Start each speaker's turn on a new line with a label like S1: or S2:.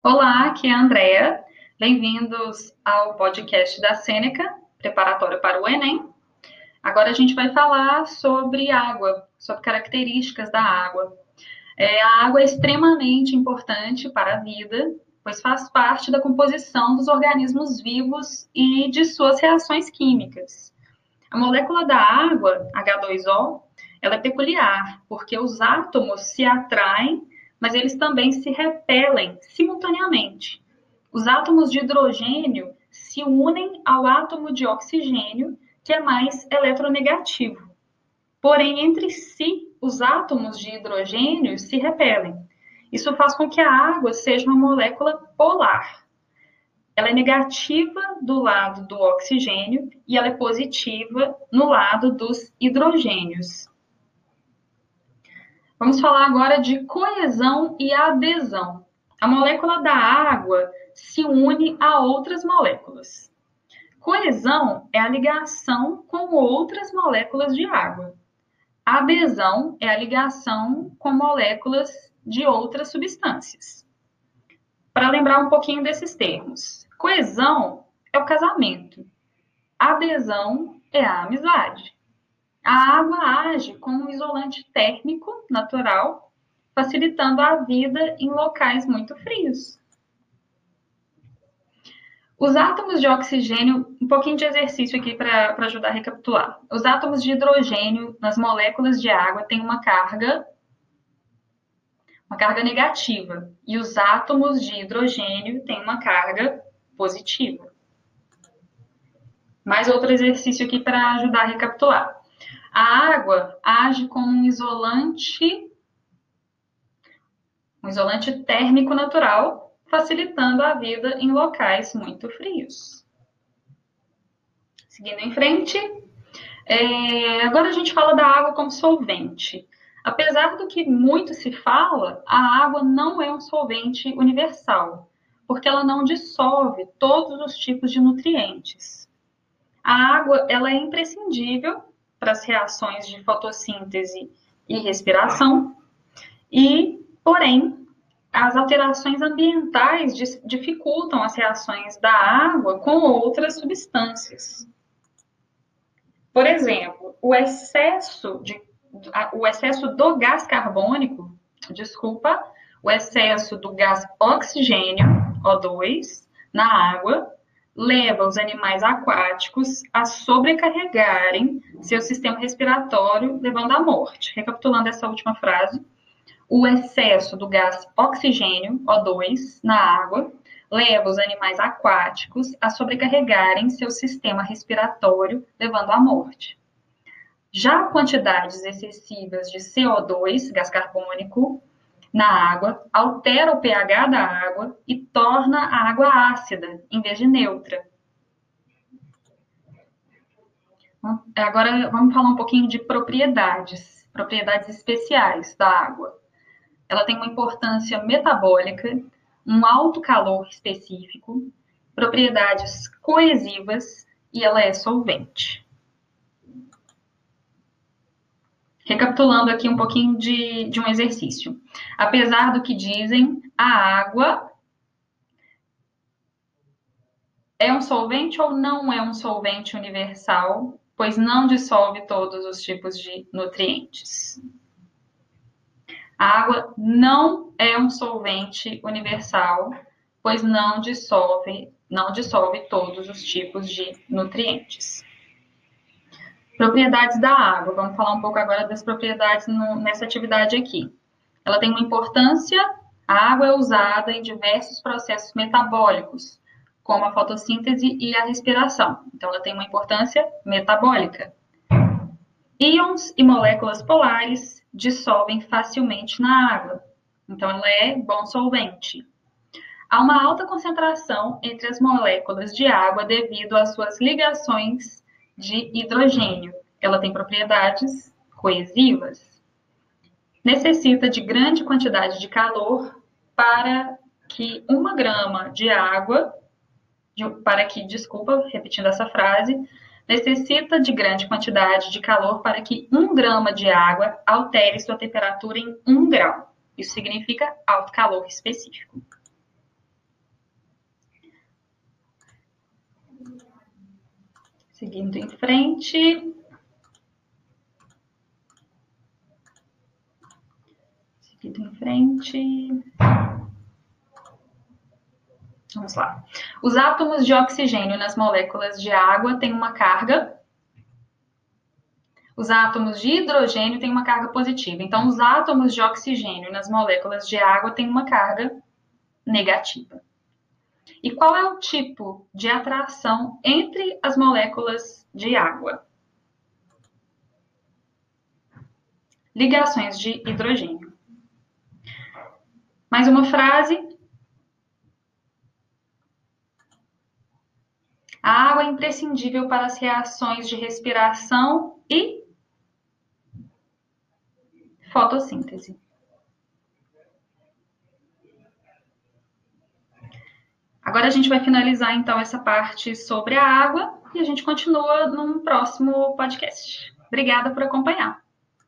S1: Olá, aqui é a Andrea. Bem-vindos ao podcast da Sêneca, preparatório para o Enem. Agora a gente vai falar sobre água, sobre características da água. É, a água é extremamente importante para a vida, pois faz parte da composição dos organismos vivos e de suas reações químicas. A molécula da água, H2O, ela é peculiar, porque os átomos se atraem mas eles também se repelem simultaneamente. Os átomos de hidrogênio se unem ao átomo de oxigênio, que é mais eletronegativo. Porém, entre si, os átomos de hidrogênio se repelem. Isso faz com que a água seja uma molécula polar. Ela é negativa do lado do oxigênio e ela é positiva no lado dos hidrogênios. Vamos falar agora de coesão e adesão. A molécula da água se une a outras moléculas. Coesão é a ligação com outras moléculas de água. Adesão é a ligação com moléculas de outras substâncias. Para lembrar um pouquinho desses termos, coesão é o casamento, adesão é a amizade. A água age como um isolante térmico natural, facilitando a vida em locais muito frios. Os átomos de oxigênio, um pouquinho de exercício aqui para ajudar a recapitular. Os átomos de hidrogênio nas moléculas de água têm uma carga uma carga negativa e os átomos de hidrogênio têm uma carga positiva. Mais outro exercício aqui para ajudar a recapitular. A água age como um isolante, um isolante térmico natural, facilitando a vida em locais muito frios. Seguindo em frente, é, agora a gente fala da água como solvente. Apesar do que muito se fala, a água não é um solvente universal, porque ela não dissolve todos os tipos de nutrientes. A água ela é imprescindível para as reações de fotossíntese e respiração, e, porém, as alterações ambientais dificultam as reações da água com outras substâncias. Por exemplo, o excesso, de, o excesso do gás carbônico, desculpa, o excesso do gás oxigênio, O2, na água, leva os animais aquáticos a sobrecarregarem seu sistema respiratório, levando à morte. Recapitulando essa última frase, o excesso do gás oxigênio, O2, na água, leva os animais aquáticos a sobrecarregarem seu sistema respiratório, levando à morte. Já quantidades excessivas de CO2, gás carbônico, na água, altera o pH da água e torna a água ácida em vez de neutra. Agora vamos falar um pouquinho de propriedades, propriedades especiais da água. Ela tem uma importância metabólica, um alto calor específico, propriedades coesivas e ela é solvente. Recapitulando aqui um pouquinho de, de um exercício. Apesar do que dizem, a água é um solvente ou não é um solvente universal, pois não dissolve todos os tipos de nutrientes. A água não é um solvente universal, pois não dissolve, não dissolve todos os tipos de nutrientes. Propriedades da água. Vamos falar um pouco agora das propriedades no, nessa atividade aqui. Ela tem uma importância. A água é usada em diversos processos metabólicos, como a fotossíntese e a respiração. Então, ela tem uma importância metabólica. Íons e moléculas polares dissolvem facilmente na água. Então, ela é bom solvente. Há uma alta concentração entre as moléculas de água devido às suas ligações de hidrogênio. Ela tem propriedades coesivas. Necessita de grande quantidade de calor para que uma grama de água, de, para que, desculpa, repetindo essa frase, necessita de grande quantidade de calor para que um grama de água altere sua temperatura em um grau. Isso significa alto calor específico. Seguindo em frente. Seguindo em frente. Vamos lá. Os átomos de oxigênio nas moléculas de água têm uma carga. Os átomos de hidrogênio têm uma carga positiva. Então, os átomos de oxigênio nas moléculas de água têm uma carga negativa. E qual é o tipo de atração entre as moléculas de água? Ligações de hidrogênio. Mais uma frase. A água é imprescindível para as reações de respiração e fotossíntese. Agora a gente vai finalizar então essa parte sobre a água e a gente continua num próximo podcast. Obrigada por acompanhar.